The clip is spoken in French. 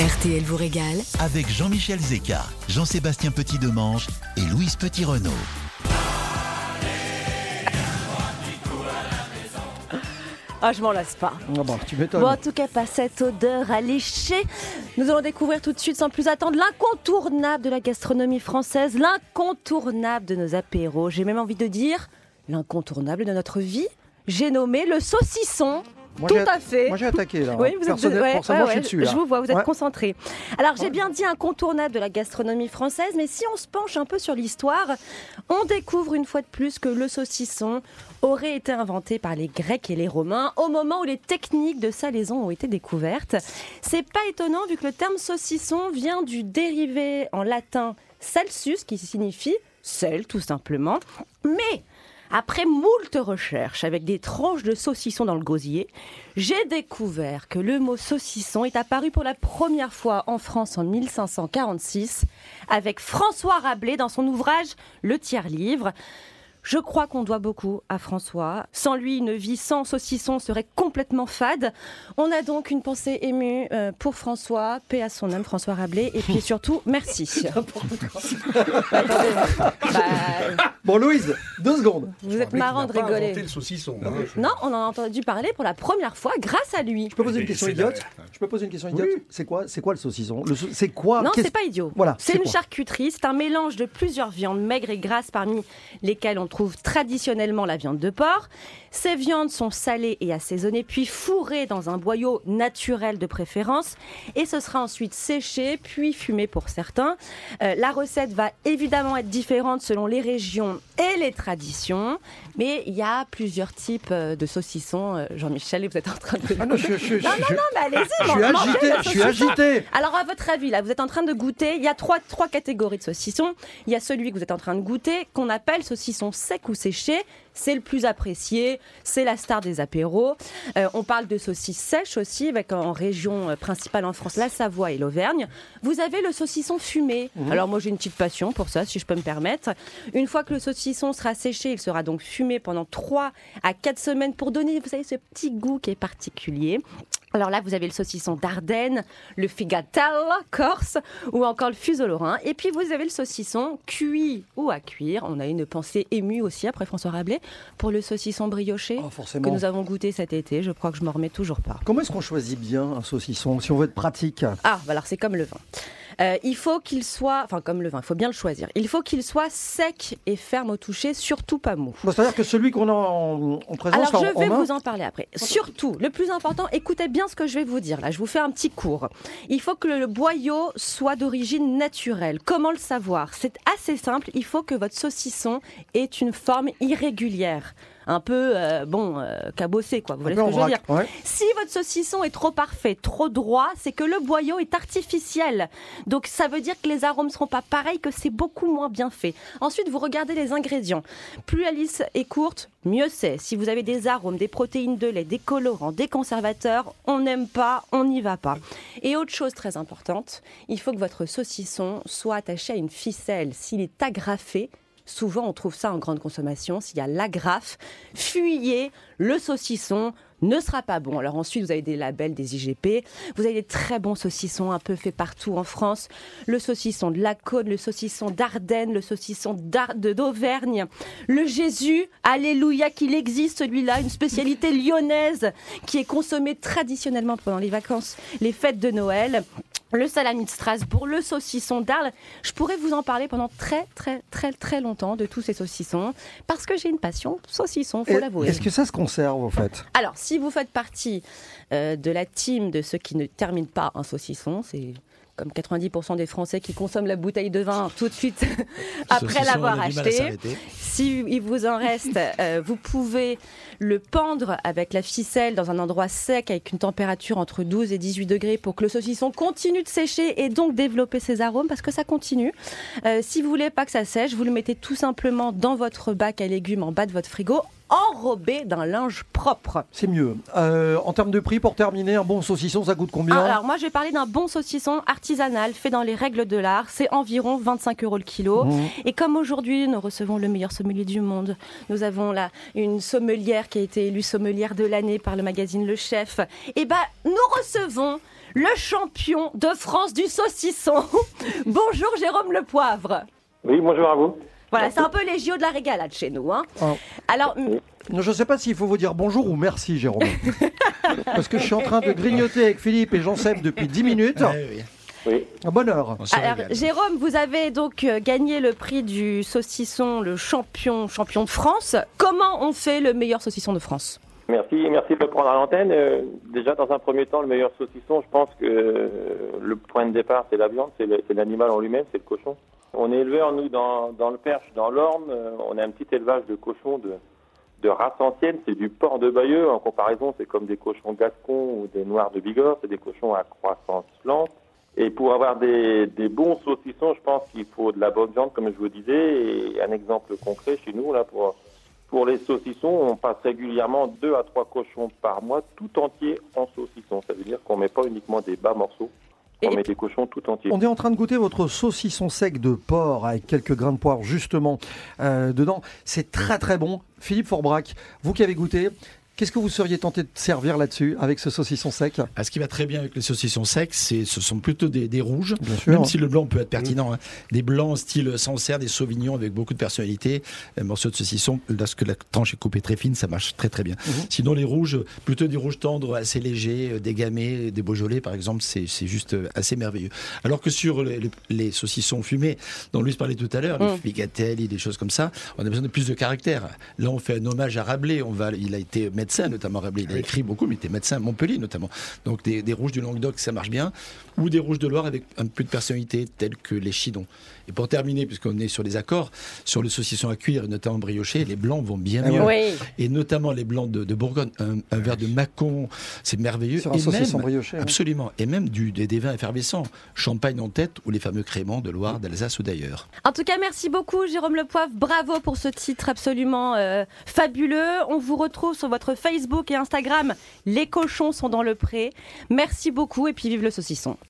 RTL vous régale avec Jean-Michel Zeka, Jean-Sébastien Petit-Demange et Louise Petit-Renault. Ah, je m'en lasse pas. Ah tu m'étonnes. Bon, en tout cas, pas cette odeur alléchée. Nous allons découvrir tout de suite, sans plus attendre, l'incontournable de la gastronomie française, l'incontournable de nos apéros. J'ai même envie de dire l'incontournable de notre vie. J'ai nommé le saucisson. Moi, tout à fait. Moi j'ai attaqué là. Oui, vous êtes ouais, Forcément, ouais, je suis dessus là. Je vous vois, vous êtes concentré. Alors, j'ai bien dit incontournable de la gastronomie française, mais si on se penche un peu sur l'histoire, on découvre une fois de plus que le saucisson aurait été inventé par les Grecs et les Romains au moment où les techniques de salaison ont été découvertes. C'est pas étonnant vu que le terme saucisson vient du dérivé en latin salsus, qui signifie sel tout simplement. Mais après moult recherches avec des tranches de saucisson dans le gosier, j'ai découvert que le mot saucisson est apparu pour la première fois en France en 1546 avec François Rabelais dans son ouvrage Le tiers-livre. Je crois qu'on doit beaucoup à François. Sans lui, une vie sans saucisson serait complètement fade. On a donc une pensée émue euh, pour François, paix à son âme, François Rabelais, et puis surtout, merci. Bah, Bon Louise, deux secondes. vous êtes marrant de rigoler. inventé le saucisson. hein. Non, on en a entendu parler pour la première fois grâce à lui. Je peux poser une question c'est idiote la- Je peux poser une question idiote C'est quoi, c'est quoi le saucisson Le C'est quoi Non, c'est pas idiot. Voilà, C'est une charcuterie, c'est un mélange de plusieurs viandes maigres et grasses parmi lesquelles on trouve traditionnellement la viande de porc. Ces viandes sont salées et assaisonnées puis fourrées dans un boyau naturel de préférence et ce sera ensuite séché puis fumé pour certains. Euh, la recette va évidemment être différente selon les régions et les traditions, mais il y a plusieurs types euh, de saucissons. Euh, Jean-Michel, vous êtes en train de... Ah non, je, Non, non, mais allez-y, je suis agité, je suis agité. Alors, à votre avis, là, vous êtes en train de goûter. Il y a trois, trois catégories de saucissons. Il y a celui que vous êtes en train de goûter, qu'on appelle saucisson sec ou séché. C'est le plus apprécié. C'est la star des apéros. Euh, on parle de saucisses sèches aussi, avec en région euh, principale en France, la Savoie et l'Auvergne. Vous avez le saucisson fumé. Alors, moi, j'ai une petite passion pour ça, si je peux me permettre. Une fois que le saucisson sera séché, il sera donc fumé pendant 3 à 4 semaines pour donner, vous savez, ce petit goût qui est particulier. Alors là, vous avez le saucisson d'Ardenne, le figatelle corse ou encore le fuseau lorrain. Et puis vous avez le saucisson cuit ou à cuire. On a une pensée émue aussi après François Rabelais pour le saucisson brioché Oh, que nous avons goûté cet été. Je crois que je m'en remets toujours pas. Comment est-ce qu'on choisit bien un saucisson si on veut être pratique? Ah, bah alors c'est comme le vin. Euh, il faut qu'il soit, enfin comme le vin, il faut bien le choisir. Il faut qu'il soit sec et ferme au toucher, surtout pas mou. Bon, C'est-à-dire que celui qu'on a en, en présence Alors, je en vais vous en parler après. Surtout, le plus important, écoutez bien ce que je vais vous dire. Là, je vous fais un petit cours. Il faut que le boyau soit d'origine naturelle. Comment le savoir? C'est assez simple. Il faut que votre saucisson ait une forme irrégulière. Un peu, euh, bon, euh, cabossé, quoi. Vous voyez ce que je veux dire. Ouais. si votre saucisson est trop parfait, trop droit, c'est que le boyau est artificiel. Donc ça veut dire que les arômes ne seront pas pareils, que c'est beaucoup moins bien fait. Ensuite, vous regardez les ingrédients. Plus la liste est courte, mieux c'est. Si vous avez des arômes, des protéines de lait, des colorants, des conservateurs, on n'aime pas, on n'y va pas. Et autre chose très importante, il faut que votre saucisson soit attaché à une ficelle. S'il est agrafé, Souvent, on trouve ça en grande consommation. S'il y a l'agrafe, fuyez, le saucisson ne sera pas bon. Alors ensuite, vous avez des labels, des IGP. Vous avez des très bons saucissons un peu faits partout en France. Le saucisson de la Côte, le saucisson d'Ardenne, le saucisson d'Auvergne. Le Jésus, alléluia qu'il existe celui-là, une spécialité lyonnaise qui est consommée traditionnellement pendant les vacances, les fêtes de Noël. Le salami de Strasbourg, le saucisson d'Arles. Je pourrais vous en parler pendant très très très très longtemps de tous ces saucissons parce que j'ai une passion saucisson, faut l'avouer. Est-ce que ça se conserve au fait? Alors, si vous faites partie euh, de la team de ceux qui ne terminent pas un saucisson, c'est comme 90% des Français qui consomment la bouteille de vin tout de suite après l'avoir on a du mal à acheté. s'arrêter. Si il vous en reste, euh, vous pouvez le pendre avec la ficelle dans un endroit sec avec une température entre 12 et 18 degrés pour que le saucisson continue de sécher et donc développer ses arômes parce que ça continue. Euh, si vous voulez pas que ça sèche, vous le mettez tout simplement dans votre bac à légumes en bas de votre frigo enrobé d'un linge propre. C'est mieux. Euh, en termes de prix, pour terminer, un bon saucisson, ça coûte combien Ah, alors moi je vais parler d'un bon saucisson artisanal fait dans les règles de l'art. C'est environ 25 euros le kilo. Mmh. Et comme aujourd'hui nous recevons le meilleur sommelier du monde, nous avons là une sommelière qui a été élue sommelière de l'année par le magazine Le Chef. Et ben nous recevons le champion de France du saucisson. Bonjour Jérôme Le Poivre. Oui, bonjour à vous. Voilà, c'est un peu les JO de la régalade chez nous. Hein. Ah. Alors, Je ne sais pas s'il faut vous dire bonjour ou merci, Jérôme. Parce que je suis en train de grignoter avec Philippe et Jean-Seb depuis 10 minutes. Oui. À bonne heure. On se alors. Jérôme, vous avez donc euh, gagné le prix du saucisson, le champion, champion de France. Comment on fait le meilleur saucisson de France? Merci, merci de me prendre à l'antenne. Euh, déjà, dans un premier temps, le meilleur saucisson, je pense que euh, le point de départ, c'est la viande, c'est l'animal en lui-même, c'est le cochon. On est éleveur, nous, dans, le Perche, dans l'Orne. euh, on a un petit élevage de cochons de, race ancienne. C'est du porc de Bayeux. En comparaison, c'est comme des cochons gascons ou des noirs de Bigorre. C'est des cochons à croissance lente. Et pour avoir des, bons saucissons, je pense qu'il faut de la bonne viande, comme je vous disais. Et un exemple concret chez nous, là, pour, pour les saucissons, on passe régulièrement deux à trois cochons par mois, tout entiers en saucisson. Ça veut dire qu'on met pas uniquement des bas morceaux, on Et- met des cochons tout entiers. On est en train de goûter votre saucisson sec de porc avec quelques grains de poire justement euh, dedans. C'est très très bon. Philippe Forbrac, vous qui avez goûté, qu'est-ce que vous seriez tenté de servir là-dessus avec ce saucisson sec? Ah, ce qui va très bien avec les saucissons secs, c'est, ce sont plutôt des, des rouges. Bien sûr. Même si le blanc peut être pertinent, hein. des blancs style Sancerre, des sauvignons avec beaucoup de personnalité, un morceau de saucisson, lorsque la tranche est coupée très fine, ça marche très très bien. Mhm. Sinon les rouges, plutôt des rouges tendres, assez légers, euh, des gamay, des beaujolais par exemple, c'est, c'est juste euh, assez merveilleux. Alors que sur les, les- les saucissons fumés, dont Louis parlait tout à l'heure, les Mm. figatelli, des choses comme ça, on a besoin de plus de caractère. Là on fait un hommage à Rabelais, on va, il a été médecin notamment Rabelais, il a écrit beaucoup, mais il était médecin à Montpellier notamment. Donc des, des rouges du Languedoc, ça marche bien, ou des rouges de Loire avec un peu de personnalité, tels que les chidons. Et pour terminer, puisqu'on est sur les accords, sur le saucisson à cuire, et notamment brioché, les blancs vont bien Ah mieux. Oui. Et notamment les blancs de, de Bourgogne, un, un verre de Mâcon, c'est merveilleux. Sur un Et saucisson même- brioché. hein. Absolument. Et même du, des, des vins effervescents, champagne en tête ou les fameux créments de Loire, d'Alsace ou d'ailleurs. En tout cas, merci beaucoup Jérôme Le Poivre. Bravo pour ce titre absolument euh, fabuleux. On vous retrouve sur votre Facebook et Instagram. Les cochons sont dans le pré. Merci beaucoup et puis vive le saucisson.